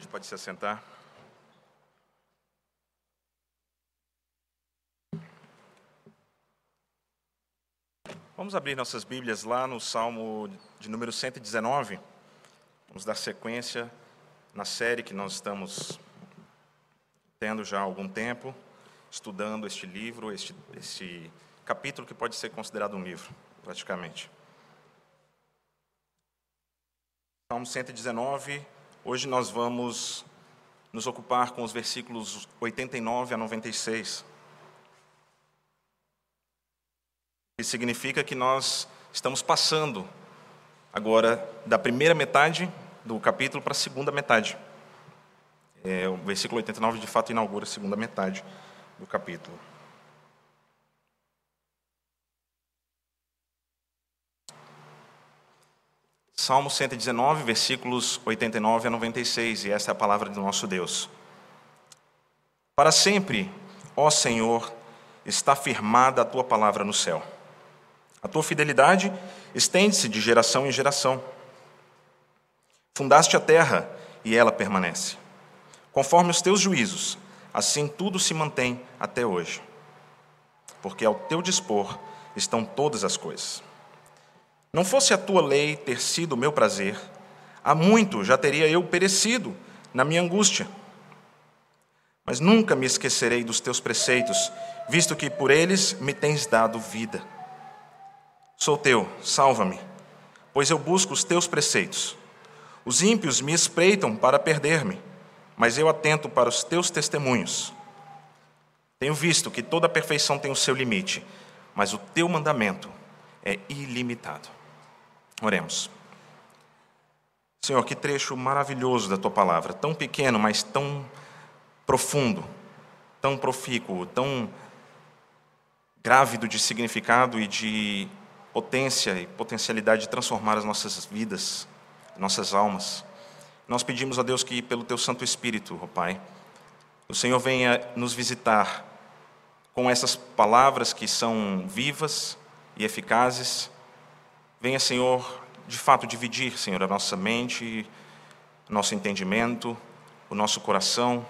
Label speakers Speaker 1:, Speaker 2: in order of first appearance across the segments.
Speaker 1: igreja pode se assentar. Vamos abrir nossas Bíblias lá no Salmo de número 119. Vamos dar sequência na série que nós estamos tendo já há algum tempo, estudando este livro, este, este capítulo que pode ser considerado um livro, praticamente. Salmo 119, Hoje nós vamos nos ocupar com os versículos 89 a 96. Que significa que nós estamos passando agora da primeira metade do capítulo para a segunda metade. É, o versículo 89 de fato inaugura a segunda metade do capítulo. Salmo 119, versículos 89 a 96, e essa é a palavra do nosso Deus. Para sempre, ó Senhor, está firmada a tua palavra no céu. A tua fidelidade estende-se de geração em geração. Fundaste a terra e ela permanece. Conforme os teus juízos, assim tudo se mantém até hoje. Porque ao teu dispor estão todas as coisas. Não fosse a tua lei ter sido o meu prazer, há muito já teria eu perecido na minha angústia. Mas nunca me esquecerei dos teus preceitos, visto que por eles me tens dado vida. Sou teu, salva-me, pois eu busco os teus preceitos. Os ímpios me espreitam para perder-me, mas eu atento para os teus testemunhos. Tenho visto que toda perfeição tem o seu limite, mas o teu mandamento é ilimitado. Oremos. Senhor, que trecho maravilhoso da tua palavra, tão pequeno, mas tão profundo, tão profícuo, tão grávido de significado e de potência e potencialidade de transformar as nossas vidas, nossas almas. Nós pedimos a Deus que, pelo teu Santo Espírito, ó Pai, o Senhor venha nos visitar com essas palavras que são vivas e eficazes Venha, Senhor, de fato dividir, Senhor, a nossa mente, nosso entendimento, o nosso coração.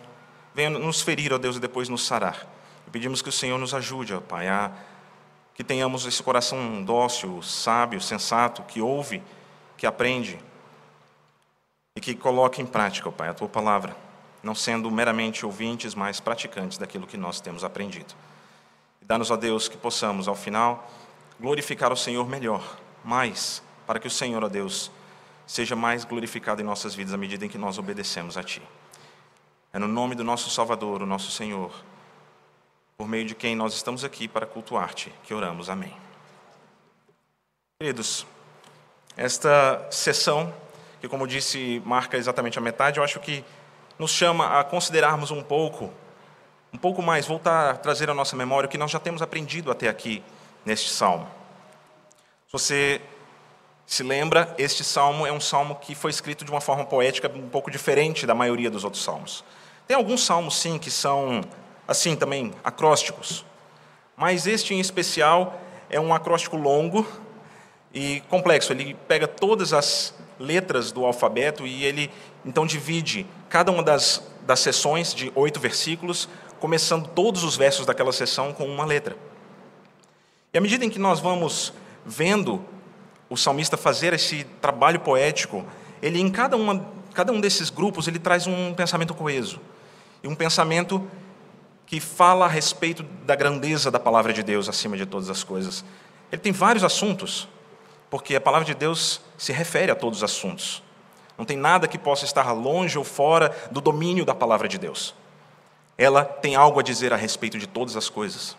Speaker 1: Venha nos ferir, ó Deus, e depois nos sarar. E pedimos que o Senhor nos ajude, ó Pai, a que tenhamos esse coração dócil, sábio, sensato, que ouve, que aprende e que coloque em prática, ó Pai, a tua palavra, não sendo meramente ouvintes, mas praticantes daquilo que nós temos aprendido. E dá-nos, ó Deus, que possamos, ao final, glorificar o Senhor melhor mais, para que o Senhor, ó Deus, seja mais glorificado em nossas vidas à medida em que nós obedecemos a Ti. É no nome do nosso Salvador, o nosso Senhor, por meio de quem nós estamos aqui para cultuar-te, que oramos. Amém. Queridos, esta sessão, que como disse, marca exatamente a metade, eu acho que nos chama a considerarmos um pouco, um pouco mais, voltar a trazer à nossa memória o que nós já temos aprendido até aqui neste salmo. Se você se lembra, este salmo é um salmo que foi escrito de uma forma poética um pouco diferente da maioria dos outros salmos. Tem alguns salmos, sim, que são, assim também, acrósticos. Mas este em especial é um acróstico longo e complexo. Ele pega todas as letras do alfabeto e ele então divide cada uma das, das sessões de oito versículos, começando todos os versos daquela sessão com uma letra. E à medida em que nós vamos vendo o salmista fazer esse trabalho poético, ele em cada, uma, cada um desses grupos ele traz um pensamento coeso e um pensamento que fala a respeito da grandeza da palavra de Deus acima de todas as coisas. Ele tem vários assuntos, porque a palavra de Deus se refere a todos os assuntos. Não tem nada que possa estar longe ou fora do domínio da palavra de Deus. Ela tem algo a dizer a respeito de todas as coisas.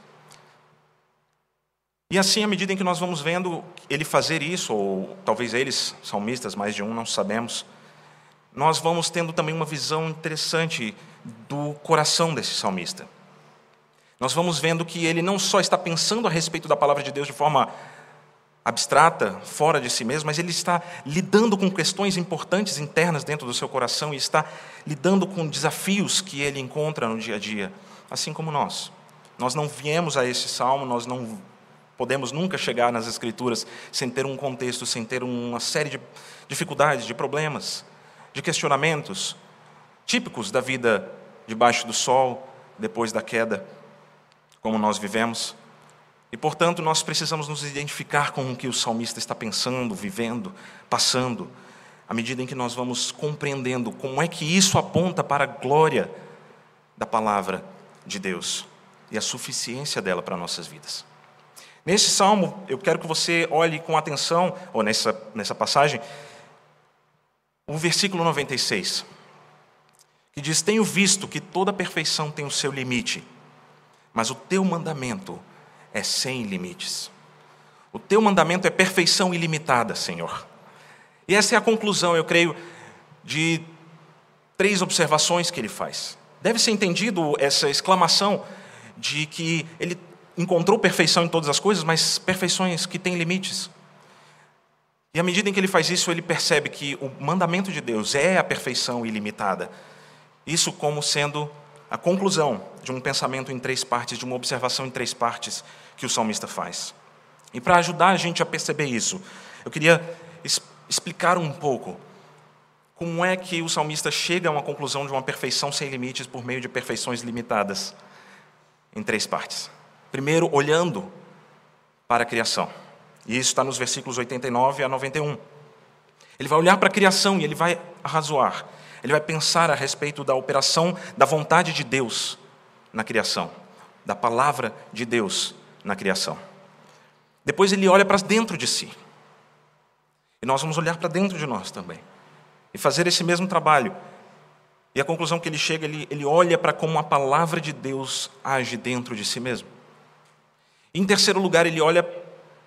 Speaker 1: E assim, à medida em que nós vamos vendo ele fazer isso, ou talvez eles, salmistas, mais de um, não sabemos, nós vamos tendo também uma visão interessante do coração desse salmista. Nós vamos vendo que ele não só está pensando a respeito da palavra de Deus de forma abstrata, fora de si mesmo, mas ele está lidando com questões importantes internas dentro do seu coração e está lidando com desafios que ele encontra no dia a dia, assim como nós. Nós não viemos a esse salmo, nós não podemos nunca chegar nas Escrituras sem ter um contexto, sem ter uma série de dificuldades, de problemas, de questionamentos, típicos da vida debaixo do sol, depois da queda, como nós vivemos. E, portanto, nós precisamos nos identificar com o que o salmista está pensando, vivendo, passando, à medida em que nós vamos compreendendo como é que isso aponta para a glória da palavra de Deus e a suficiência dela para nossas vidas. Nesse salmo, eu quero que você olhe com atenção, ou nessa, nessa passagem, o versículo 96, que diz: Tenho visto que toda perfeição tem o seu limite, mas o teu mandamento é sem limites. O teu mandamento é perfeição ilimitada, Senhor. E essa é a conclusão, eu creio, de três observações que ele faz. Deve ser entendido essa exclamação de que ele encontrou perfeição em todas as coisas, mas perfeições que têm limites. E à medida em que ele faz isso, ele percebe que o mandamento de Deus é a perfeição ilimitada. Isso como sendo a conclusão de um pensamento em três partes, de uma observação em três partes que o salmista faz. E para ajudar a gente a perceber isso, eu queria explicar um pouco como é que o salmista chega a uma conclusão de uma perfeição sem limites por meio de perfeições limitadas em três partes. Primeiro, olhando para a criação. E isso está nos versículos 89 a 91. Ele vai olhar para a criação e ele vai arrazoar. Ele vai pensar a respeito da operação da vontade de Deus na criação, da palavra de Deus na criação. Depois ele olha para dentro de si. E nós vamos olhar para dentro de nós também. E fazer esse mesmo trabalho. E a conclusão que ele chega, ele, ele olha para como a palavra de Deus age dentro de si mesmo. Em terceiro lugar, ele olha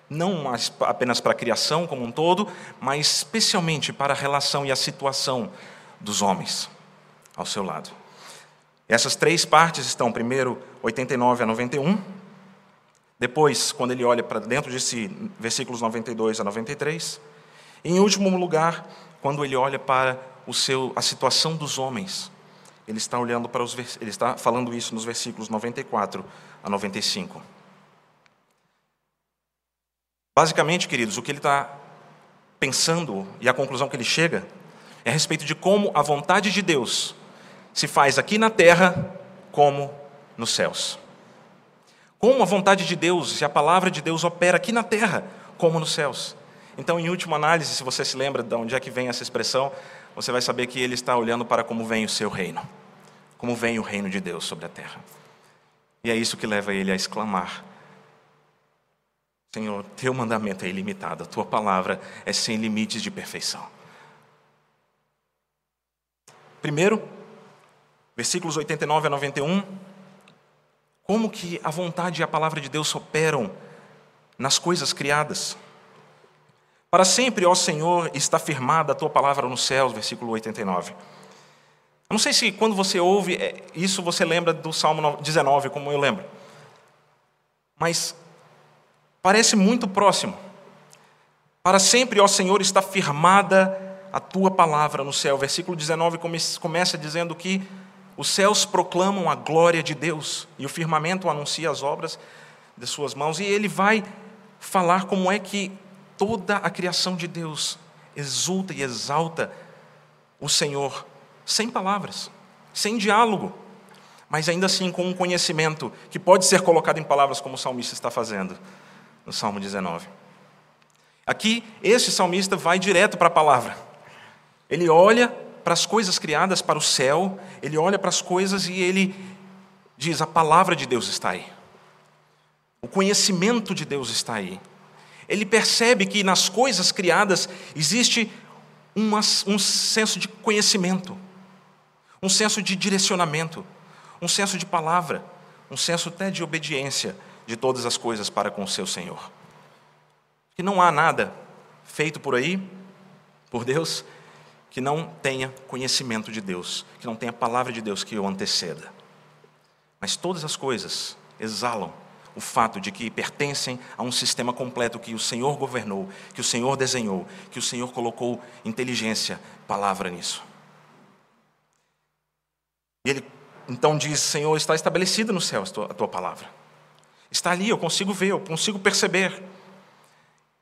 Speaker 1: não apenas para a criação como um todo, mas especialmente para a relação e a situação dos homens ao seu lado. Essas três partes estão, primeiro, 89 a 91. Depois, quando ele olha para dentro de si, versículos 92 a 93. E, em último lugar, quando ele olha para o seu, a situação dos homens. Ele está olhando para os ele está falando isso nos versículos 94 a 95. Basicamente, queridos, o que ele está pensando e a conclusão que ele chega é a respeito de como a vontade de Deus se faz aqui na terra como nos céus. Como a vontade de Deus e a palavra de Deus opera aqui na terra como nos céus. Então, em última análise, se você se lembra de onde é que vem essa expressão, você vai saber que ele está olhando para como vem o seu reino, como vem o reino de Deus sobre a terra. E é isso que leva ele a exclamar Senhor, teu mandamento é ilimitado, a tua palavra é sem limites de perfeição. Primeiro, versículos 89 a 91, como que a vontade e a palavra de Deus operam nas coisas criadas. Para sempre, ó Senhor, está firmada a tua palavra nos céus, versículo 89. Eu não sei se quando você ouve é, isso você lembra do Salmo 19, como eu lembro. Mas Parece muito próximo. Para sempre, ó Senhor, está firmada a tua palavra no céu. Versículo 19 começa dizendo que os céus proclamam a glória de Deus e o firmamento anuncia as obras de suas mãos. E ele vai falar como é que toda a criação de Deus exulta e exalta o Senhor, sem palavras, sem diálogo, mas ainda assim com um conhecimento que pode ser colocado em palavras, como o salmista está fazendo no Salmo 19. Aqui, esse salmista vai direto para a palavra. Ele olha para as coisas criadas, para o céu, ele olha para as coisas e ele diz: a palavra de Deus está aí. O conhecimento de Deus está aí. Ele percebe que nas coisas criadas existe uma, um senso de conhecimento, um senso de direcionamento, um senso de palavra, um senso até de obediência de todas as coisas para com o seu Senhor. Que não há nada feito por aí, por Deus, que não tenha conhecimento de Deus, que não tenha palavra de Deus que o anteceda. Mas todas as coisas exalam o fato de que pertencem a um sistema completo que o Senhor governou, que o Senhor desenhou, que o Senhor colocou inteligência, palavra nisso. E ele então diz: Senhor, está estabelecido no céu a tua palavra. Está ali, eu consigo ver, eu consigo perceber.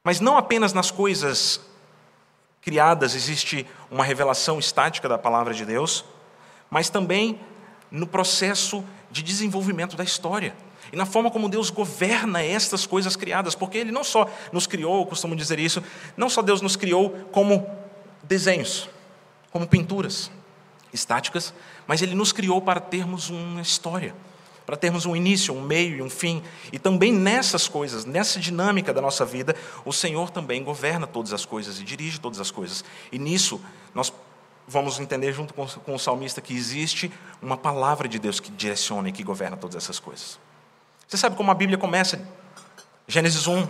Speaker 1: Mas não apenas nas coisas criadas existe uma revelação estática da palavra de Deus, mas também no processo de desenvolvimento da história e na forma como Deus governa estas coisas criadas, porque Ele não só nos criou, costumo dizer isso, não só Deus nos criou como desenhos, como pinturas estáticas, mas Ele nos criou para termos uma história, para termos um início, um meio e um fim. E também nessas coisas, nessa dinâmica da nossa vida, o Senhor também governa todas as coisas e dirige todas as coisas. E nisso nós vamos entender junto com, o salmista que existe uma palavra de Deus que direciona e que governa todas essas coisas. Você sabe como a Bíblia começa? Gênesis 1, 1,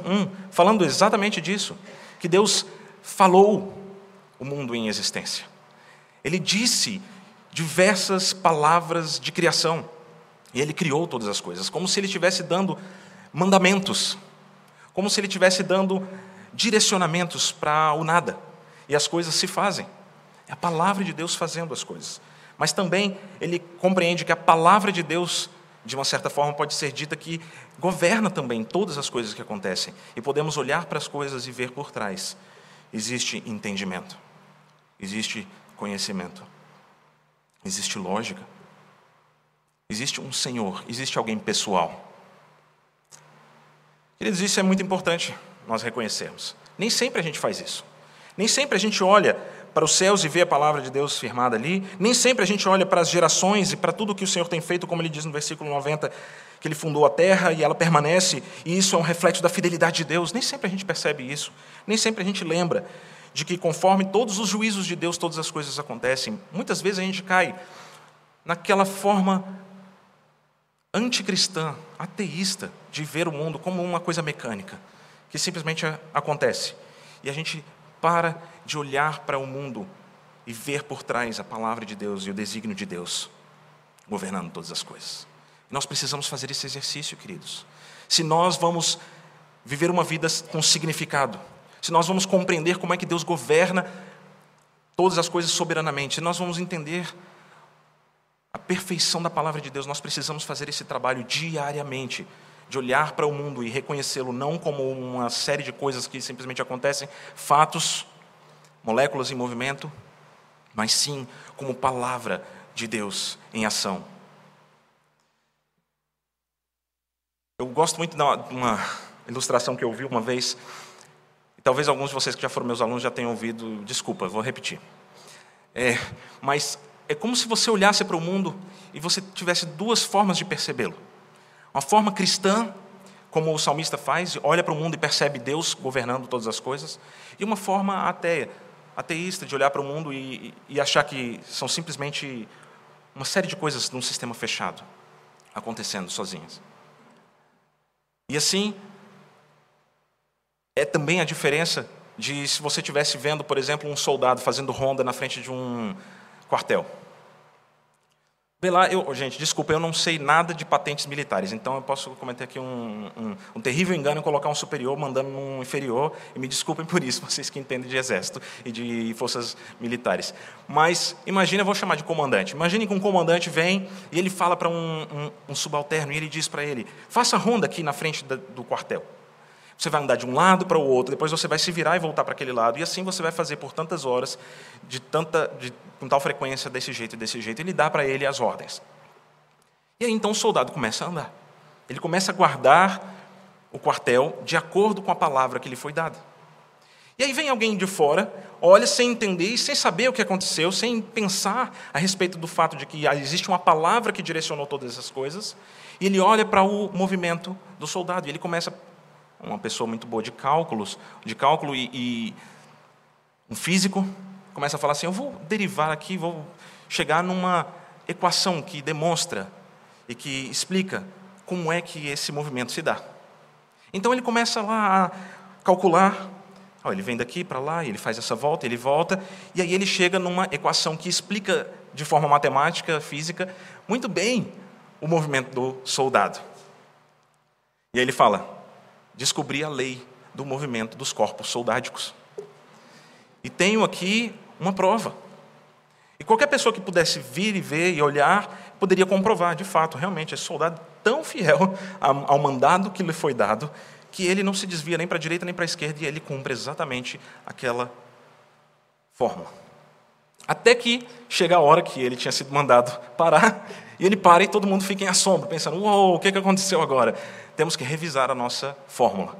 Speaker 1: falando exatamente disso, que Deus falou o mundo em existência. Ele disse diversas palavras de criação. E ele criou todas as coisas, como se ele estivesse dando mandamentos, como se ele estivesse dando direcionamentos para o nada. E as coisas se fazem. É a palavra de Deus fazendo as coisas. Mas também ele compreende que a palavra de Deus, de uma certa forma, pode ser dita que governa também todas as coisas que acontecem. E podemos olhar para as coisas e ver por trás. Existe entendimento, existe conhecimento, existe lógica, existe um Senhor, existe alguém pessoal. Queridos, isso é muito importante nós reconhecermos. Nem sempre a gente faz isso. Nem sempre a gente olha para os céus e vê a palavra de Deus firmada ali. Nem sempre a gente olha para as gerações e para tudo que o Senhor tem feito, como ele diz no versículo 90, que ele fundou a terra e ela permanece, e isso é um reflexo da fidelidade de Deus. Nem sempre a gente percebe isso. Nem sempre a gente lembra de que, conforme todos os juízos de Deus, todas as coisas acontecem. Muitas vezes a gente cai naquela forma anticristã, ateísta, de ver o mundo como uma coisa mecânica, que simplesmente acontece. E a gente para de olhar para o mundo e ver por trás a palavra de Deus e o desígnio de Deus governando todas as coisas. Nós precisamos fazer esse exercício, queridos. Se nós vamos viver uma vida com significado, se nós vamos compreender como é que Deus governa todas as coisas soberanamente, se nós vamos entender a perfeição da palavra de Deus, nós precisamos fazer esse trabalho diariamente, de olhar para o mundo e reconhecê-lo não como uma série de coisas que simplesmente acontecem, fatos, moléculas em movimento, mas sim como palavra de Deus em ação. Eu gosto muito de uma ilustração que eu vi uma vez Talvez alguns de vocês que já foram meus alunos já tenham ouvido, desculpa, vou repetir. É, mas é como se você olhasse para o mundo e você tivesse duas formas de percebê-lo. Uma forma cristã, como o salmista faz, olha para o mundo e percebe Deus governando todas as coisas, e uma forma ateia, ateísta, de olhar para o mundo e, e achar que são simplesmente uma série de coisas num sistema fechado, acontecendo sozinhas. E assim, é também a diferença de se você estivesse vendo, por exemplo, um soldado fazendo ronda na frente de um quartel. Lá, eu, gente, desculpa, eu não sei nada de patentes militares, então eu posso cometer aqui um, um, um terrível engano em colocar um superior mandando um inferior, e me desculpem por isso, vocês que entendem de exército e de forças militares. Mas imagine, eu vou chamar de comandante. Imagine que um comandante vem e ele fala para um, um, subalterno e ele diz para ele: faça ronda aqui na frente do quartel. Você vai andar de um lado para o outro, depois você vai se virar e voltar para aquele lado, e assim você vai fazer por tantas horas, de tanta, de, com tal frequência, desse jeito e desse jeito. Ele dá para ele as ordens. E aí então o soldado começa a andar. Ele começa a guardar o quartel de acordo com a palavra que lhe foi dada. E aí vem alguém de fora, olha sem entender e sem saber o que aconteceu, sem pensar a respeito do fato de que existe uma palavra que direcionou todas essas coisas, e ele olha para o movimento do soldado e ele começa uma pessoa muito boa de cálculos, de cálculo e, e um físico, começa a falar assim: eu vou derivar aqui, vou chegar numa equação que demonstra e que explica como é que esse movimento se dá. Então ele começa lá a calcular, ele vem daqui para lá, ele faz essa volta, ele volta, e aí ele chega numa equação que explica de forma matemática, física, muito bem o movimento do soldado. E aí ele fala: descobri a lei do movimento dos corpos soldádicos. E tenho aqui uma prova. E qualquer pessoa que pudesse vir e ver e olhar, poderia comprovar, de fato, realmente, esse soldado tão fiel ao mandado que lhe foi dado, que ele não se desvia nem para a direita nem para a esquerda, e ele cumpre exatamente aquela fórmula. Até que chega a hora que ele tinha sido mandado parar, e ele para e todo mundo fica em assombro, pensando: Uou, o que aconteceu agora? Temos que revisar a nossa fórmula.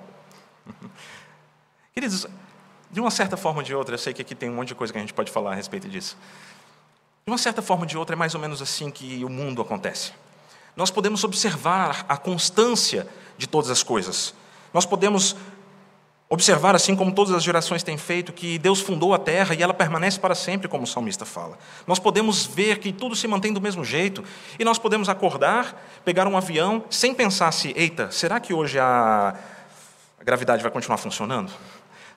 Speaker 1: Queridos, de uma certa forma ou de outra, eu sei que aqui tem um monte de coisa que a gente pode falar a respeito disso. De uma certa forma ou de outra, é mais ou menos assim que o mundo acontece. Nós podemos observar a constância de todas as coisas. Nós podemos observar, assim como todas as gerações têm feito, que Deus fundou a terra e ela permanece para sempre, como o salmista fala. Nós podemos ver que tudo se mantém do mesmo jeito e nós podemos acordar, pegar um avião, sem pensar se, eita, será que hoje a, a gravidade vai continuar funcionando?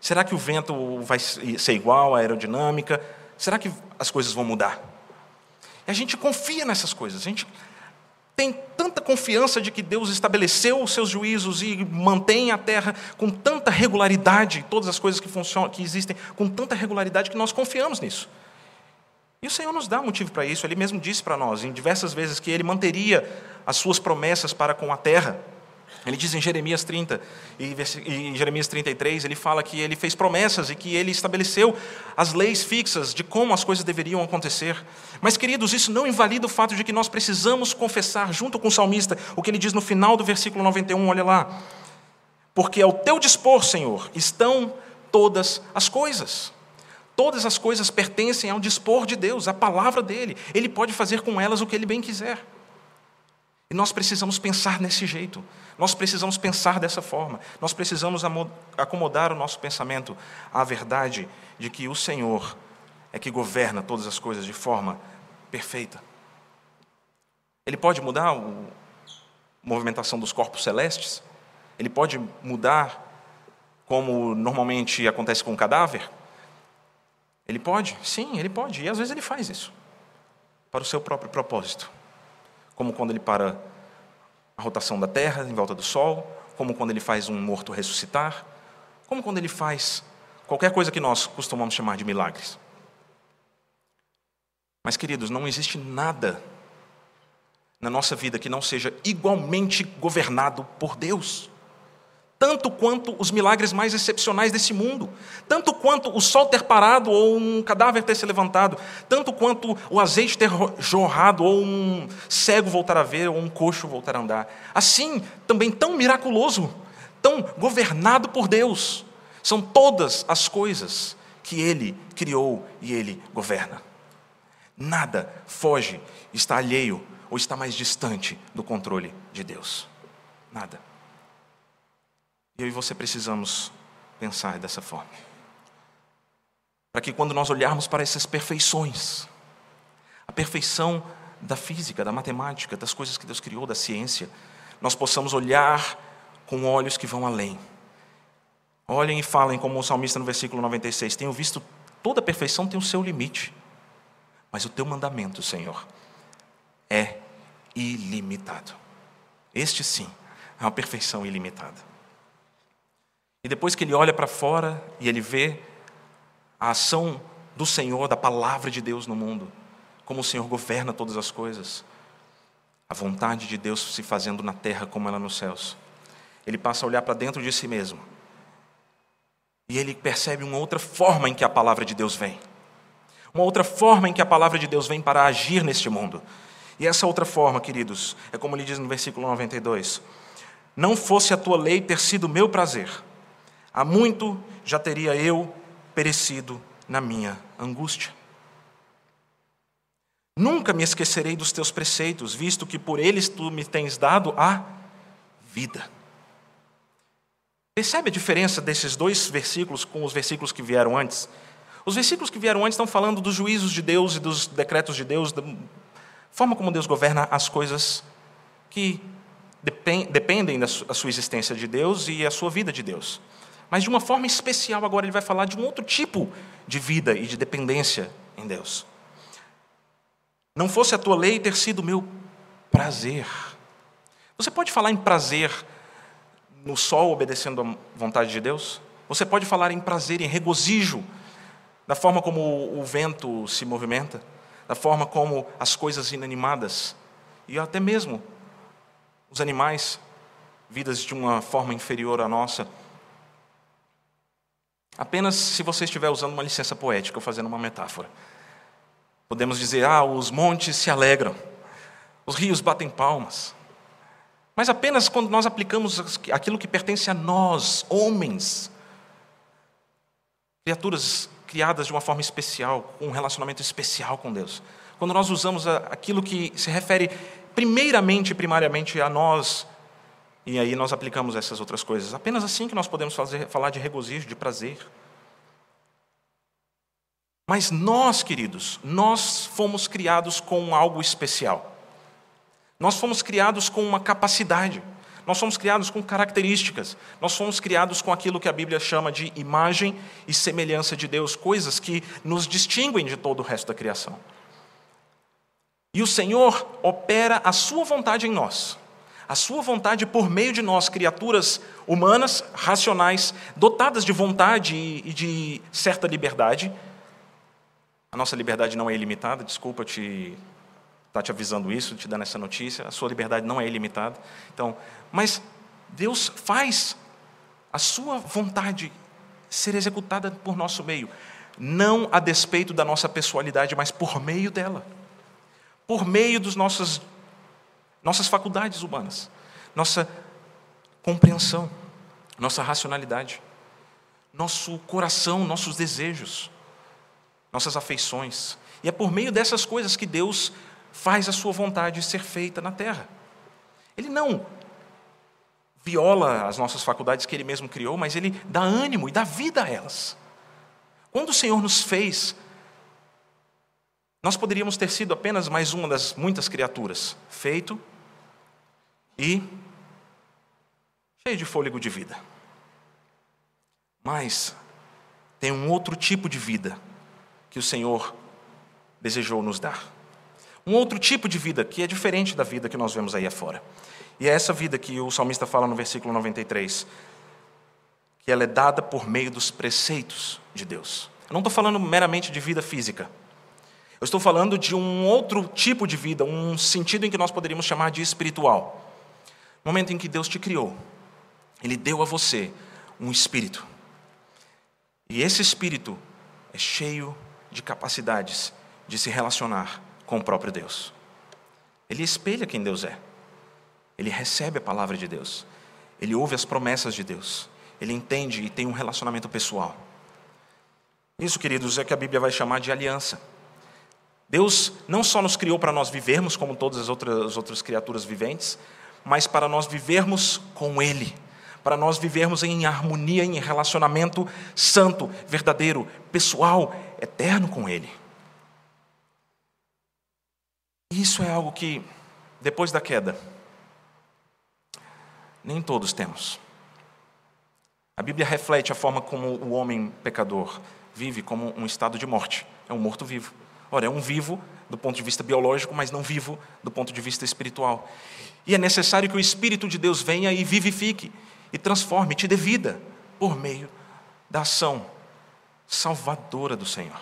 Speaker 1: Será que o vento vai ser igual à aerodinâmica? Será que as coisas vão mudar? E a gente confia nessas coisas, a gente tem tanta confiança de que Deus estabeleceu os seus juízos e mantém a terra com tanta regularidade, todas as coisas que funcionam, que existem com tanta regularidade que nós confiamos nisso. E o Senhor nos dá motivo para isso. Ele mesmo disse para nós em diversas vezes que ele manteria as suas promessas para com a terra. Ele diz em Jeremias 30 e em Jeremias 33, ele fala que ele fez promessas e que ele estabeleceu as leis fixas de como as coisas deveriam acontecer. Mas, queridos, isso não invalida o fato de que nós precisamos confessar, junto com o salmista, o que ele diz no final do versículo 91, olha lá. Porque ao teu dispor, Senhor, estão todas as coisas. Todas as coisas pertencem ao dispor de Deus, à palavra dele. Ele pode fazer com elas o que ele bem quiser. E nós precisamos pensar nesse jeito. Nós precisamos pensar dessa forma. Nós precisamos acomodar o nosso pensamento à verdade de que o Senhor é que governa todas as coisas de forma perfeita. Ele pode mudar a movimentação dos corpos celestes? Ele pode mudar como normalmente acontece com o cadáver? Ele pode? Sim, ele pode. E às vezes ele faz isso para o seu próprio propósito como quando ele para a rotação da Terra em volta do Sol, como quando ele faz um morto ressuscitar, como quando ele faz qualquer coisa que nós costumamos chamar de milagres. Mas, queridos, não existe nada na nossa vida que não seja igualmente governado por Deus tanto quanto os milagres mais excepcionais desse mundo, tanto quanto o sol ter parado ou um cadáver ter se levantado, tanto quanto o azeite ter jorrado ou um cego voltar a ver ou um coxo voltar a andar. Assim, também tão miraculoso, tão governado por Deus, são todas as coisas que ele criou e ele governa. Nada foge, está alheio ou está mais distante do controle de Deus. Nada. Eu e você precisamos pensar dessa forma. Para que quando nós olharmos para essas perfeições, a perfeição da física, da matemática, das coisas que Deus criou, da ciência, nós possamos olhar com olhos que vão além. Olhem e falem como o salmista no versículo 96: Tenho visto toda perfeição tem o seu limite, mas o teu mandamento, Senhor, é ilimitado. Este sim é uma perfeição ilimitada. E depois que ele olha para fora e ele vê a ação do Senhor, da palavra de Deus no mundo, como o Senhor governa todas as coisas, a vontade de Deus se fazendo na terra como ela nos céus. Ele passa a olhar para dentro de si mesmo. E ele percebe uma outra forma em que a palavra de Deus vem. Uma outra forma em que a palavra de Deus vem para agir neste mundo. E essa outra forma, queridos, é como ele diz no versículo 92: Não fosse a tua lei ter sido meu prazer, Há muito já teria eu perecido na minha angústia. Nunca me esquecerei dos teus preceitos, visto que por eles tu me tens dado a vida. Percebe a diferença desses dois versículos com os versículos que vieram antes? Os versículos que vieram antes estão falando dos juízos de Deus e dos decretos de Deus, da forma como Deus governa as coisas que dependem da sua existência de Deus e a sua vida de Deus. Mas de uma forma especial, agora ele vai falar de um outro tipo de vida e de dependência em Deus. Não fosse a tua lei ter sido meu prazer. Você pode falar em prazer no sol obedecendo à vontade de Deus? Você pode falar em prazer, em regozijo, da forma como o vento se movimenta, da forma como as coisas inanimadas e até mesmo os animais, vidas de uma forma inferior à nossa, Apenas se você estiver usando uma licença poética ou fazendo uma metáfora. Podemos dizer, ah, os montes se alegram, os rios batem palmas. Mas apenas quando nós aplicamos aquilo que pertence a nós, homens, criaturas criadas de uma forma especial, com um relacionamento especial com Deus. Quando nós usamos aquilo que se refere primeiramente, primariamente a nós, e aí nós aplicamos essas outras coisas. Apenas assim que nós podemos fazer, falar de regozijo, de prazer. Mas nós, queridos, nós fomos criados com algo especial. Nós fomos criados com uma capacidade. Nós fomos criados com características. Nós fomos criados com aquilo que a Bíblia chama de imagem e semelhança de Deus, coisas que nos distinguem de todo o resto da criação. E o Senhor opera a sua vontade em nós. A sua vontade por meio de nós, criaturas humanas, racionais, dotadas de vontade e de certa liberdade. A nossa liberdade não é ilimitada, desculpa te estar tá te avisando isso, te dando essa notícia. A sua liberdade não é ilimitada. Então, mas Deus faz a sua vontade ser executada por nosso meio, não a despeito da nossa pessoalidade, mas por meio dela por meio das nossas, nossas faculdades humanas, nossa compreensão, nossa racionalidade, nosso coração, nossos desejos, nossas afeições. E é por meio dessas coisas que Deus faz a sua vontade ser feita na terra. Ele não viola as nossas faculdades que ele mesmo criou, mas ele dá ânimo e dá vida a elas. Quando o Senhor nos fez nós poderíamos ter sido apenas mais uma das muitas criaturas, feito e cheio de fôlego de vida. Mas tem um outro tipo de vida que o Senhor desejou nos dar. Um outro tipo de vida que é diferente da vida que nós vemos aí afora. E é essa vida que o salmista fala no versículo 93, que ela é dada por meio dos preceitos de Deus. Eu não estou falando meramente de vida física. Eu estou falando de um outro tipo de vida, um sentido em que nós poderíamos chamar de espiritual. No momento em que Deus te criou, Ele deu a você um espírito. E esse espírito é cheio de capacidades de se relacionar com o próprio Deus. Ele espelha quem Deus é. Ele recebe a palavra de Deus. Ele ouve as promessas de Deus. Ele entende e tem um relacionamento pessoal. Isso, queridos, é que a Bíblia vai chamar de aliança. Deus não só nos criou para nós vivermos como todas as outras, as outras criaturas viventes, mas para nós vivermos com Ele, para nós vivermos em harmonia, em relacionamento santo, verdadeiro, pessoal, eterno com Ele. Isso é algo que, depois da queda, nem todos temos. A Bíblia reflete a forma como o homem pecador vive como um estado de morte, é um morto-vivo. Ora, é um vivo do ponto de vista biológico, mas não vivo do ponto de vista espiritual. E é necessário que o Espírito de Deus venha e vivifique, e transforme, te dê vida, por meio da ação salvadora do Senhor.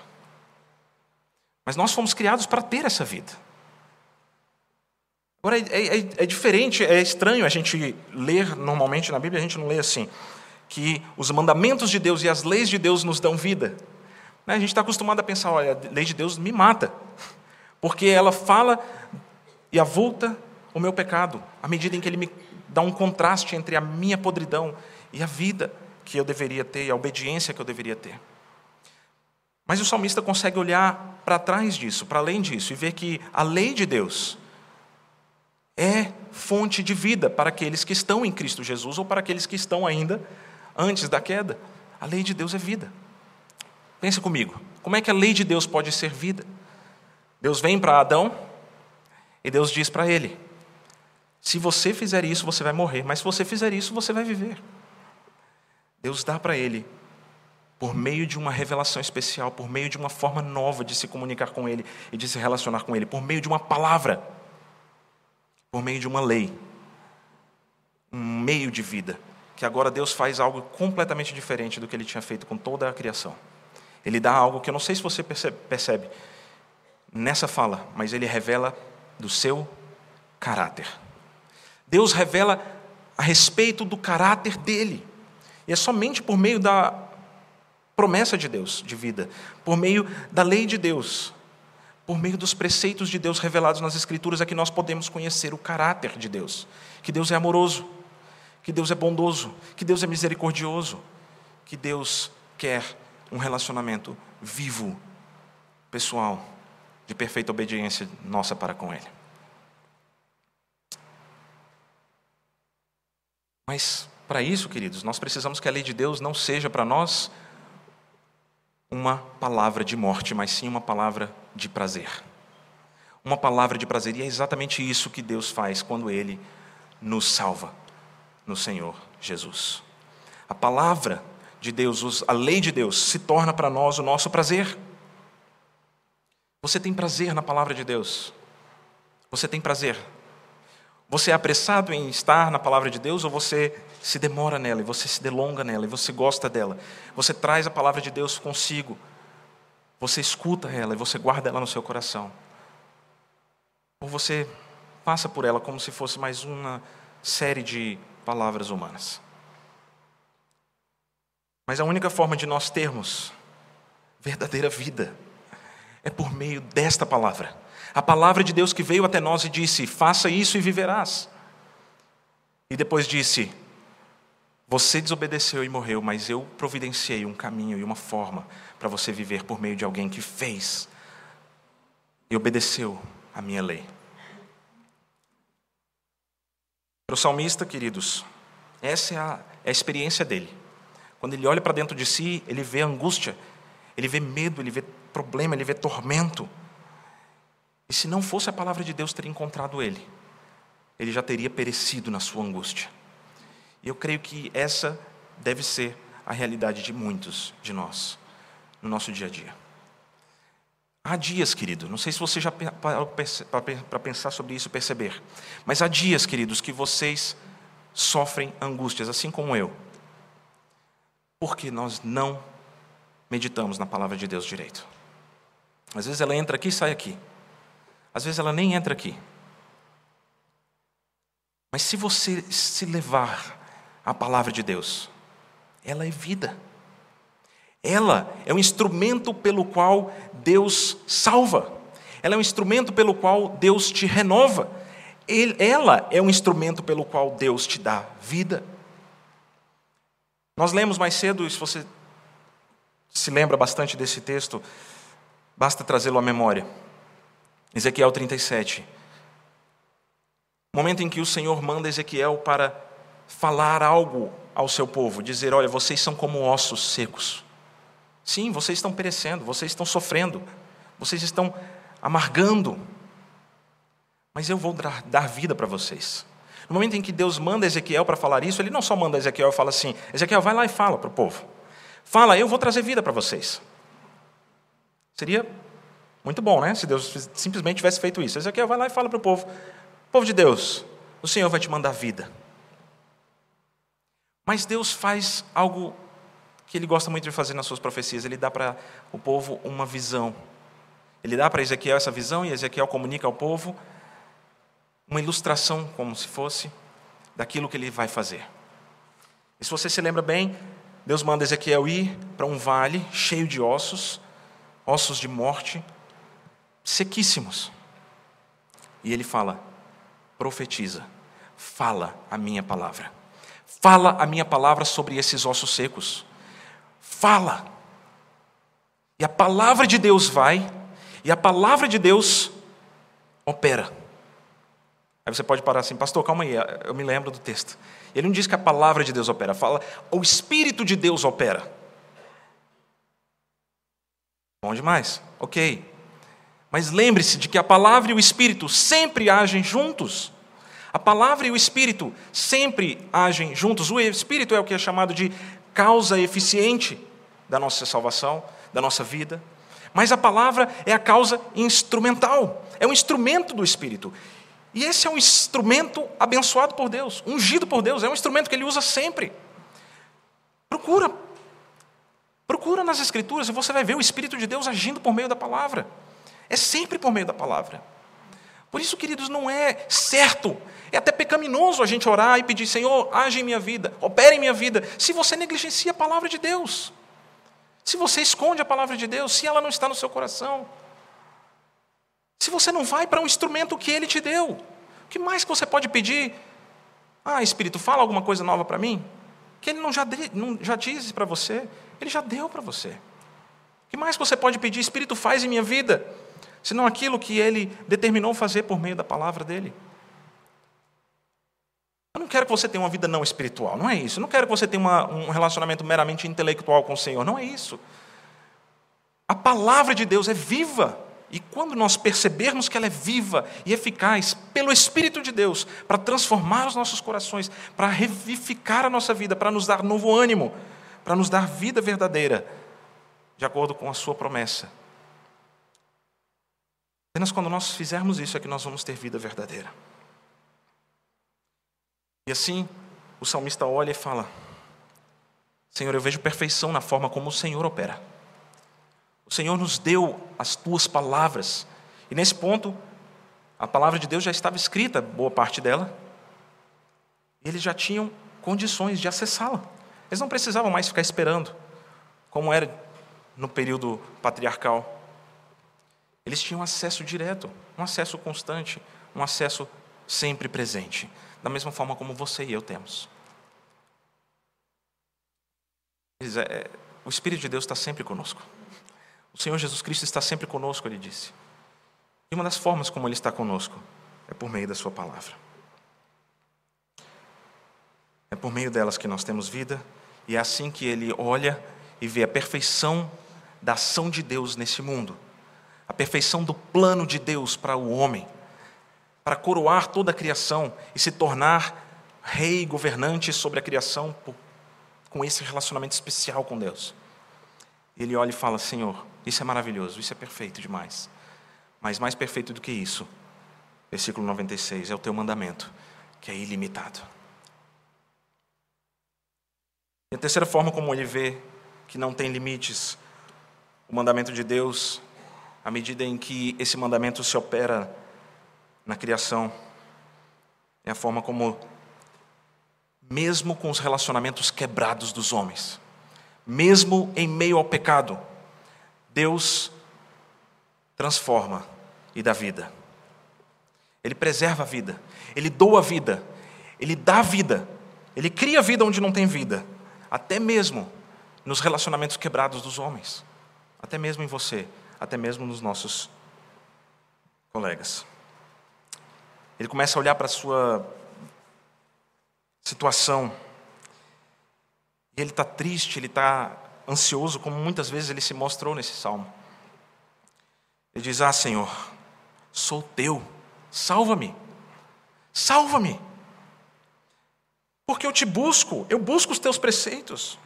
Speaker 1: Mas nós fomos criados para ter essa vida. Agora, é, é, é, diferente, é estranho a gente ler, normalmente na Bíblia a gente não lê assim, que os mandamentos de Deus e as leis de Deus nos dão vida. Né, a gente está acostumado a pensar, olha, a lei de Deus me mata, porque ela fala e avulta o meu pecado, à medida em que ele me dá um contraste entre a minha podridão e a vida que eu deveria ter, a obediência que eu deveria ter. Mas o salmista consegue olhar para trás disso, para além disso, e ver que a lei de Deus é fonte de vida para aqueles que estão em Cristo Jesus ou para aqueles que estão ainda antes da queda. A lei de Deus é vida. Pensa comigo, como é que a lei de Deus pode ser vida? Deus vem para Adão e Deus diz para ele: se você fizer isso, você vai morrer, mas se você fizer isso, você vai viver. Deus dá para ele, por meio de uma revelação especial, por meio de uma forma nova de se comunicar com ele e de se relacionar com ele, por meio de uma palavra, por meio de uma lei, um meio de vida, que agora Deus faz algo completamente diferente do que ele tinha feito com toda a criação. Ele dá algo que eu não sei se você percebe nessa fala, mas ele revela do seu caráter. Deus revela a respeito do caráter dele. E é somente por meio da promessa de Deus de vida, por meio da lei de Deus, Por meio dos preceitos de Deus revelados nas Escrituras é que nós podemos conhecer o caráter de Deus. Que Deus é amoroso, que Deus é bondoso, que Deus é misericordioso, que Deus quer um relacionamento vivo, pessoal, de perfeita obediência nossa para com Ele. Mas, para isso, queridos, nós precisamos que a lei de Deus não seja para nós uma palavra de morte, mas sim uma palavra de prazer. Uma palavra de prazer, e é exatamente isso que Deus faz quando Ele nos salva no Senhor Jesus. A palavra de Deus, a lei de Deus, se torna para nós o nosso prazer. Você tem prazer na palavra de Deus? Você tem prazer? Você é apressado em estar na palavra de Deus ou você se demora nela e você se delonga nela e você gosta dela? Você traz a palavra de Deus consigo, você escuta ela e você guarda ela no seu coração? Ou você passa por ela como se fosse mais uma série de palavras humanas? Mas a única forma de nós termos verdadeira vida é por meio desta palavra. A palavra de Deus que veio até nós e disse: faça isso e viverás. E depois disse: você desobedeceu e morreu, mas eu providenciei um caminho e uma forma para você viver por meio de alguém que fez e obedeceu a minha lei. Para o salmista, queridos, essa é a, é a experiência dele. Quando ele olha para dentro de si, ele vê angústia, ele vê medo, ele vê problema, ele vê tormento. E se não fosse a palavra de Deus ter encontrado ele, ele já teria perecido na sua angústia. E eu creio que essa deve ser a realidade de muitos de nós, no nosso dia a dia. Há dias, querido, não sei se você já para pensar sobre isso, perceber, mas há dias, queridos, que vocês sofrem angústias, assim como eu porque nós não meditamos na palavra de Deus direito. Às vezes ela entra aqui e sai aqui. Às vezes ela nem entra aqui. Mas se você se levar à palavra de Deus, ela é vida. Ela é um instrumento pelo qual Deus salva. Ela é um instrumento pelo qual Deus te renova. ela é um instrumento pelo qual Deus te dá vida. Nós lemos mais cedo, se você se lembra bastante desse texto, basta trazê-lo à memória. Ezequiel 37. Momento em que o Senhor manda Ezequiel para falar algo ao seu povo, dizer: Olha, vocês são como ossos secos. Sim, vocês estão perecendo, vocês estão sofrendo, vocês estão amargando, mas eu vou dar vida para vocês. No momento em que Deus manda Ezequiel para falar isso, ele não só manda Ezequiel e fala assim: Ezequiel, vai lá e fala para o povo. Fala, eu vou trazer vida para vocês. Seria muito bom, né? Se Deus simplesmente tivesse feito isso. Ezequiel, vai lá e fala para o povo: Povo de Deus, o Senhor vai te mandar vida. Mas Deus faz algo que ele gosta muito de fazer nas suas profecias: ele dá para o povo uma visão. Ele dá para Ezequiel essa visão e Ezequiel comunica ao povo uma ilustração, como se fosse, daquilo que ele vai fazer. E se você se lembra bem, Deus manda Ezequiel ir para um vale cheio de ossos, ossos de morte, sequíssimos. E ele fala: profetiza, fala a minha palavra. Fala a minha palavra sobre esses ossos secos. Fala. E a palavra de Deus vai, e a palavra de Deus opera. Aí você pode parar assim, pastor, calma aí, eu me lembro do texto. Ele não diz que a palavra de Deus opera, fala, o Espírito de Deus opera. Bom demais, ok. Mas lembre-se de que a palavra e o Espírito sempre agem juntos. A palavra e o Espírito sempre agem juntos. O Espírito é o que é chamado de causa eficiente da nossa salvação, da nossa vida. Mas a palavra é a causa instrumental, é um instrumento do Espírito. E esse é um instrumento abençoado por Deus, ungido por Deus, é um instrumento que ele usa sempre. Procura. Procura nas Escrituras e você vai ver o Espírito de Deus agindo por meio da palavra. É sempre por meio da palavra. Por isso, queridos, não é certo, é até pecaminoso a gente orar e pedir, Senhor, age em minha vida, opere em minha vida, se você negligencia a palavra de Deus. Se você esconde a palavra de Deus, se ela não está no seu coração. Se você não vai para um instrumento que Ele te deu, o que mais que você pode pedir? Ah, Espírito, fala alguma coisa nova para mim? Que Ele não já, não, já disse para você, Ele já deu para você. O que mais que você pode pedir? Espírito, faz em minha vida, senão aquilo que Ele determinou fazer por meio da palavra dEle. Eu não quero que você tenha uma vida não espiritual, não é isso. Eu não quero que você tenha uma, um relacionamento meramente intelectual com o Senhor, não é isso. A palavra de Deus é viva. E quando nós percebermos que ela é viva e eficaz pelo Espírito de Deus para transformar os nossos corações, para revivificar a nossa vida, para nos dar novo ânimo, para nos dar vida verdadeira, de acordo com a Sua promessa. Apenas quando nós fizermos isso é que nós vamos ter vida verdadeira. E assim, o salmista olha e fala: Senhor, eu vejo perfeição na forma como o Senhor opera. O Senhor nos deu as tuas palavras. E nesse ponto, a palavra de Deus já estava escrita, boa parte dela. E eles já tinham condições de acessá-la. Eles não precisavam mais ficar esperando, como era no período patriarcal. Eles tinham acesso direto, um acesso constante, um acesso sempre presente, da mesma forma como você e eu temos. É, o Espírito de Deus está sempre conosco. O Senhor Jesus Cristo está sempre conosco, ele disse. E uma das formas como ele está conosco é por meio da Sua palavra. É por meio delas que nós temos vida, e é assim que ele olha e vê a perfeição da ação de Deus nesse mundo, a perfeição do plano de Deus para o homem, para coroar toda a criação e se tornar rei e governante sobre a criação com esse relacionamento especial com Deus. Ele olha e fala: Senhor, isso é maravilhoso, isso é perfeito demais. Mas mais perfeito do que isso, versículo 96, é o teu mandamento, que é ilimitado. E a terceira forma como ele vê que não tem limites o mandamento de Deus, à medida em que esse mandamento se opera na criação, é a forma como, mesmo com os relacionamentos quebrados dos homens, mesmo em meio ao pecado, Deus transforma e dá vida. Ele preserva a vida, ele doa a vida, ele dá vida, ele cria vida onde não tem vida, até mesmo nos relacionamentos quebrados dos homens, até mesmo em você, até mesmo nos nossos colegas. Ele começa a olhar para a sua situação, e ele está triste, ele está ansioso, como muitas vezes ele se mostrou nesse salmo. Ele diz: Ah, Senhor, sou teu, salva-me, salva-me, porque eu te busco, eu busco os teus preceitos.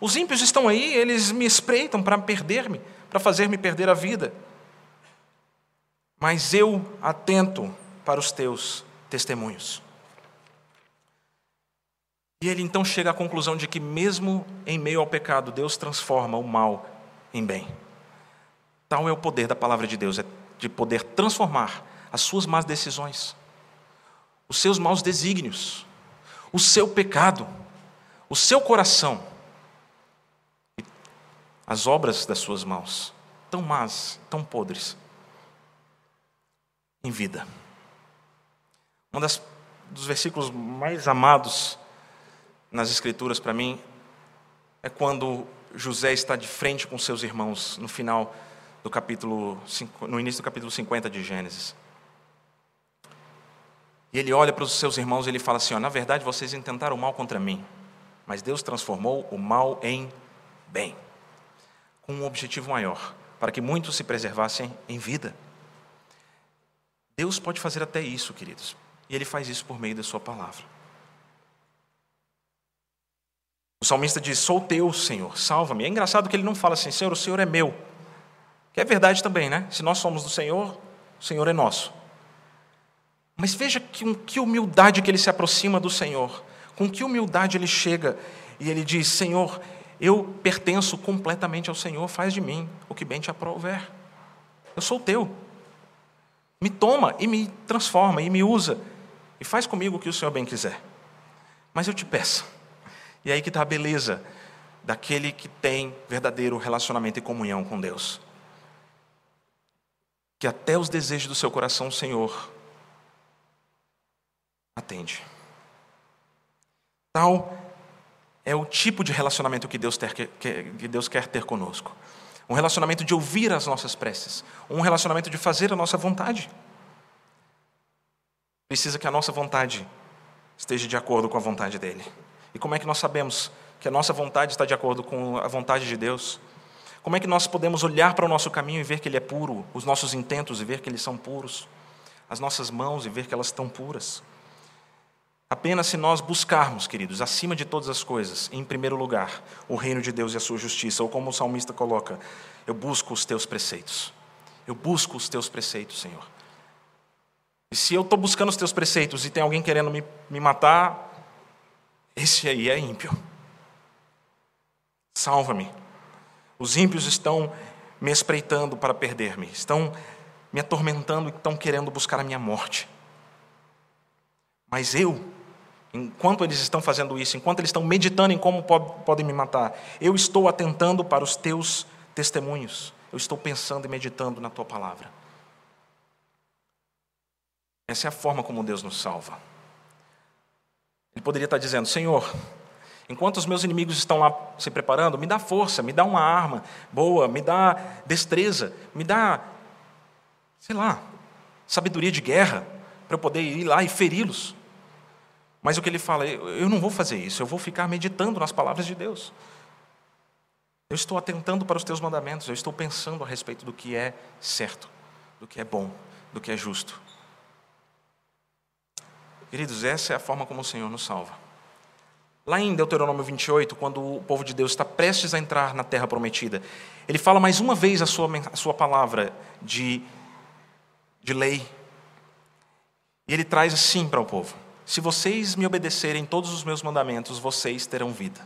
Speaker 1: Os ímpios estão aí, eles me espreitam para perder-me, para fazer-me perder a vida. Mas eu atento para os teus testemunhos. E ele então chega à conclusão de que, mesmo em meio ao pecado, Deus transforma o mal em bem. Tal é o poder da palavra de Deus, é de poder transformar as suas más decisões, os seus maus desígnios, o seu pecado, o seu coração, as obras das suas mãos, tão más, tão podres, em vida. Um das, dos versículos mais amados nas Escrituras para mim é quando José está de frente com seus irmãos no final do capítulo, no início do capítulo 50 de Gênesis. E ele olha para os seus irmãos e ele fala assim: ó, na verdade vocês intentaram o mal contra mim, mas Deus transformou o mal em bem, com um objetivo maior, para que muitos se preservassem em vida. Deus pode fazer até isso, queridos, e Ele faz isso por meio da Sua palavra. O salmista diz: Sou teu, Senhor, salva-me. É engraçado que ele não fala assim, Senhor, o Senhor é meu. Que é verdade também, né? Se nós somos do Senhor, o Senhor é nosso. Mas veja com que humildade que ele se aproxima do Senhor, com que humildade ele chega e ele diz: Senhor, eu pertenço completamente ao Senhor, faz de mim o que bem te aprouver. Eu sou teu. Me toma e me transforma e me usa e faz comigo o que o Senhor bem quiser. Mas eu te peço e aí que está a beleza daquele que tem verdadeiro relacionamento e comunhão com Deus. que até os desejos do seu coração o Senhor atende. Tal é o tipo de relacionamento que Deus, ter, que Deus quer ter conosco. Um relacionamento de ouvir as nossas preces, um relacionamento de fazer a nossa vontade. Precisa que a nossa vontade esteja de acordo com a vontade dele. E como é que nós sabemos que a nossa vontade está de acordo com a vontade de Deus? Como é que nós podemos olhar para o nosso caminho e ver que ele é puro, os nossos intentos e ver que eles são puros, as nossas mãos e ver que elas estão puras? Apenas se nós buscarmos, queridos, acima de todas as coisas, em primeiro lugar, o reino de Deus e a sua justiça, ou como o salmista coloca, eu busco os teus preceitos. Eu busco os teus preceitos, Senhor. E se eu estou buscando os teus preceitos e tem alguém querendo me, me matar, esse aí é ímpio. Salva-me. Os ímpios estão me espreitando para perder-me, estão me atormentando e estão querendo buscar a minha morte. Mas eu Enquanto eles estão fazendo isso, enquanto eles estão meditando em como podem me matar, eu estou atentando para os teus testemunhos. Eu estou pensando e meditando na tua palavra. Essa é a forma como Deus nos salva. Ele poderia estar dizendo: Senhor, enquanto os meus inimigos estão lá se preparando, me dá força, me dá uma arma boa, me dá destreza, me dá, sei lá, sabedoria de guerra, para eu poder ir lá e feri-los. Mas o que ele fala, eu não vou fazer isso, eu vou ficar meditando nas palavras de Deus. Eu estou atentando para os teus mandamentos, eu estou pensando a respeito do que é certo, do que é bom, do que é justo. Queridos, essa é a forma como o Senhor nos salva. Lá em Deuteronômio 28, quando o povo de Deus está prestes a entrar na terra prometida, ele fala mais uma vez a sua, a sua palavra de, de lei. E ele traz assim para o povo: se vocês me obedecerem todos os meus mandamentos, vocês terão vida.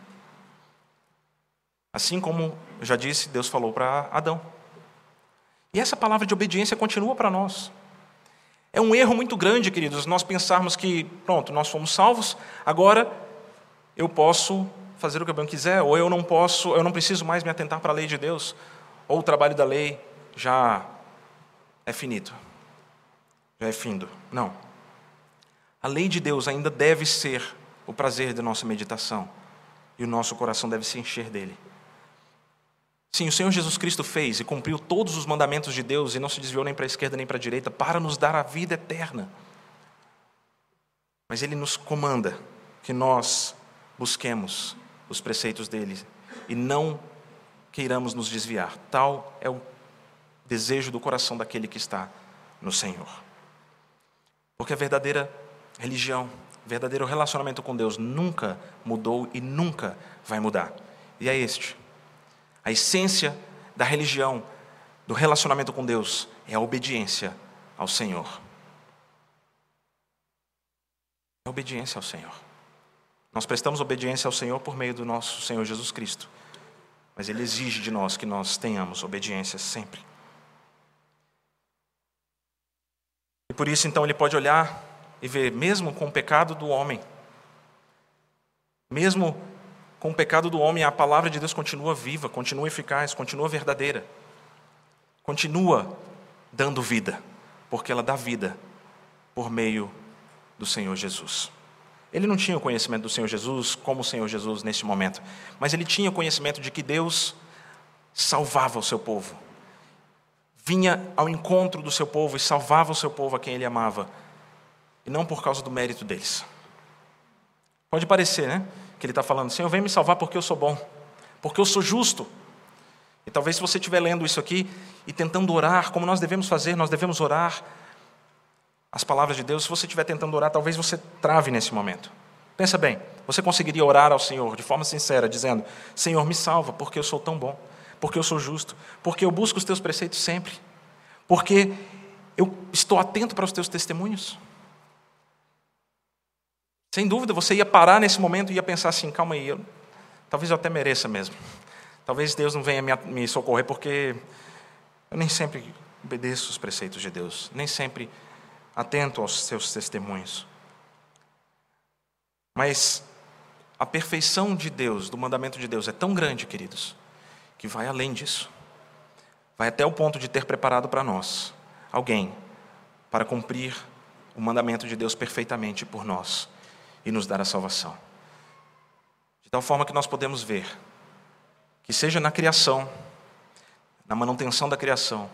Speaker 1: Assim como eu já disse, Deus falou para Adão. E essa palavra de obediência continua para nós. É um erro muito grande, queridos, nós pensarmos que, pronto, nós fomos salvos, agora eu posso fazer o que eu bem quiser, ou eu não posso, eu não preciso mais me atentar para a lei de Deus, ou o trabalho da lei já é finito, já é findo. Não. A lei de Deus ainda deve ser o prazer da nossa meditação e o nosso coração deve se encher dele. Sim, o Senhor Jesus Cristo fez e cumpriu todos os mandamentos de Deus e não se desviou nem para a esquerda nem para a direita para nos dar a vida eterna. Mas Ele nos comanda que nós busquemos os preceitos dele e não queiramos nos desviar. Tal é o desejo do coração daquele que está no Senhor. Porque a verdadeira religião, verdadeiro relacionamento com Deus nunca mudou e nunca vai mudar. E é este. A essência da religião, do relacionamento com Deus, é a obediência ao Senhor. É a obediência ao Senhor. Nós prestamos obediência ao Senhor por meio do nosso Senhor Jesus Cristo. Mas Ele exige de nós que nós tenhamos obediência sempre. E por isso, então, Ele pode olhar e ver, mesmo com o pecado do homem, mesmo com o pecado do homem, a palavra de Deus continua viva, continua eficaz, continua verdadeira, continua dando vida, porque ela dá vida por meio do Senhor Jesus. Ele não tinha o conhecimento do Senhor Jesus como o Senhor Jesus neste momento, mas ele tinha o conhecimento de que Deus salvava o seu povo, vinha ao encontro do seu povo e salvava o seu povo a quem ele amava e não por causa do mérito deles. Pode parecer, né? Que ele está falando, Senhor, vem me salvar porque eu sou bom, porque eu sou justo. E talvez se você estiver lendo isso aqui e tentando orar, como nós devemos fazer, nós devemos orar as palavras de Deus. Se você estiver tentando orar, talvez você trave nesse momento. Pensa bem, você conseguiria orar ao Senhor de forma sincera, dizendo: Senhor, me salva, porque eu sou tão bom, porque eu sou justo, porque eu busco os teus preceitos sempre, porque eu estou atento para os teus testemunhos. Sem dúvida, você ia parar nesse momento e ia pensar assim: calma aí, eu, talvez eu até mereça mesmo. Talvez Deus não venha me, me socorrer porque eu nem sempre obedeço os preceitos de Deus, nem sempre atento aos seus testemunhos. Mas a perfeição de Deus, do mandamento de Deus, é tão grande, queridos, que vai além disso. Vai até o ponto de ter preparado para nós alguém para cumprir o mandamento de Deus perfeitamente por nós e nos dar a salvação. De tal forma que nós podemos ver que seja na criação, na manutenção da criação,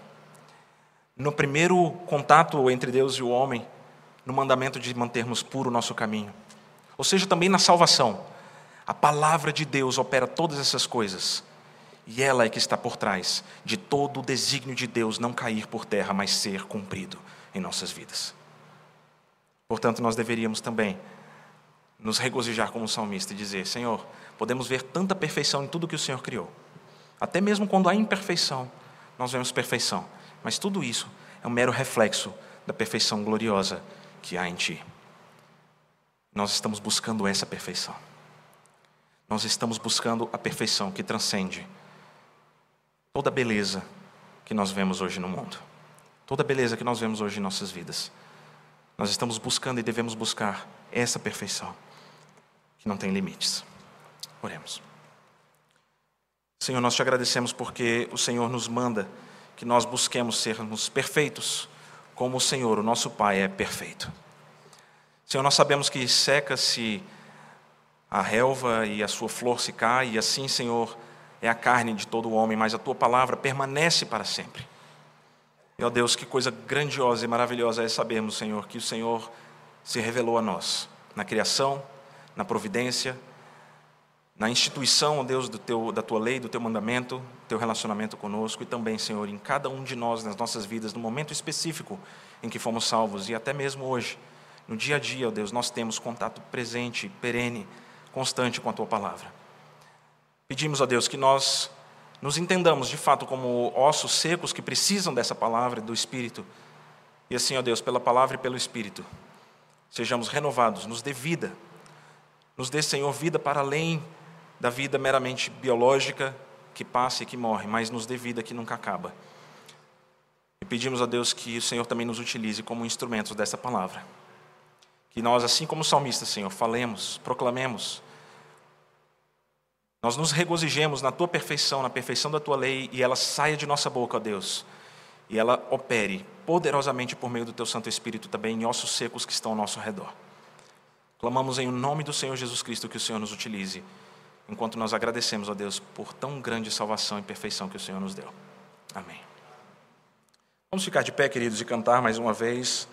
Speaker 1: no primeiro contato entre Deus e o homem, no mandamento de mantermos puro o nosso caminho, ou seja, também na salvação. A palavra de Deus opera todas essas coisas. E ela é que está por trás de todo o desígnio de Deus não cair por terra, mas ser cumprido em nossas vidas. Portanto, nós deveríamos também nos regozijar como salmista e dizer: Senhor, podemos ver tanta perfeição em tudo que o Senhor criou. Até mesmo quando há imperfeição, nós vemos perfeição. Mas tudo isso é um mero reflexo da perfeição gloriosa que há em Ti. Nós estamos buscando essa perfeição. Nós estamos buscando a perfeição que transcende toda a beleza que nós vemos hoje no mundo, toda a beleza que nós vemos hoje em nossas vidas. Nós estamos buscando e devemos buscar essa perfeição que não tem limites. Oremos. Senhor, nós te agradecemos porque o Senhor nos manda que nós busquemos sermos perfeitos, como o Senhor, o nosso Pai, é perfeito. Senhor, nós sabemos que seca-se a relva e a sua flor se cai, e assim, Senhor, é a carne de todo homem, mas a tua palavra permanece para sempre. E, ó Deus, que coisa grandiosa e maravilhosa é sabermos, Senhor, que o Senhor se revelou a nós na criação, na providência, na instituição, ó Deus, do teu, da tua lei, do teu mandamento, teu relacionamento conosco e também, Senhor, em cada um de nós, nas nossas vidas, no momento específico em que fomos salvos e até mesmo hoje, no dia a dia, ó Deus, nós temos contato presente, perene, constante com a tua palavra. Pedimos a Deus que nós nos entendamos de fato como ossos secos que precisam dessa palavra do Espírito. E assim, ó Deus, pela palavra e pelo Espírito, sejamos renovados, nos dê vida, nos dê, Senhor, vida para além da vida meramente biológica que passa e que morre, mas nos dê vida que nunca acaba. E pedimos a Deus que o Senhor também nos utilize como instrumentos dessa palavra. Que nós, assim como salmistas, Senhor, falemos, proclamemos, nós nos regozijemos na tua perfeição, na perfeição da tua lei, e ela saia de nossa boca, ó Deus, e ela opere poderosamente por meio do teu Santo Espírito também em ossos secos que estão ao nosso redor. Clamamos em nome do Senhor Jesus Cristo que o Senhor nos utilize enquanto nós agradecemos a Deus por tão grande salvação e perfeição que o Senhor nos deu. Amém. Vamos ficar de pé, queridos, e cantar mais uma vez.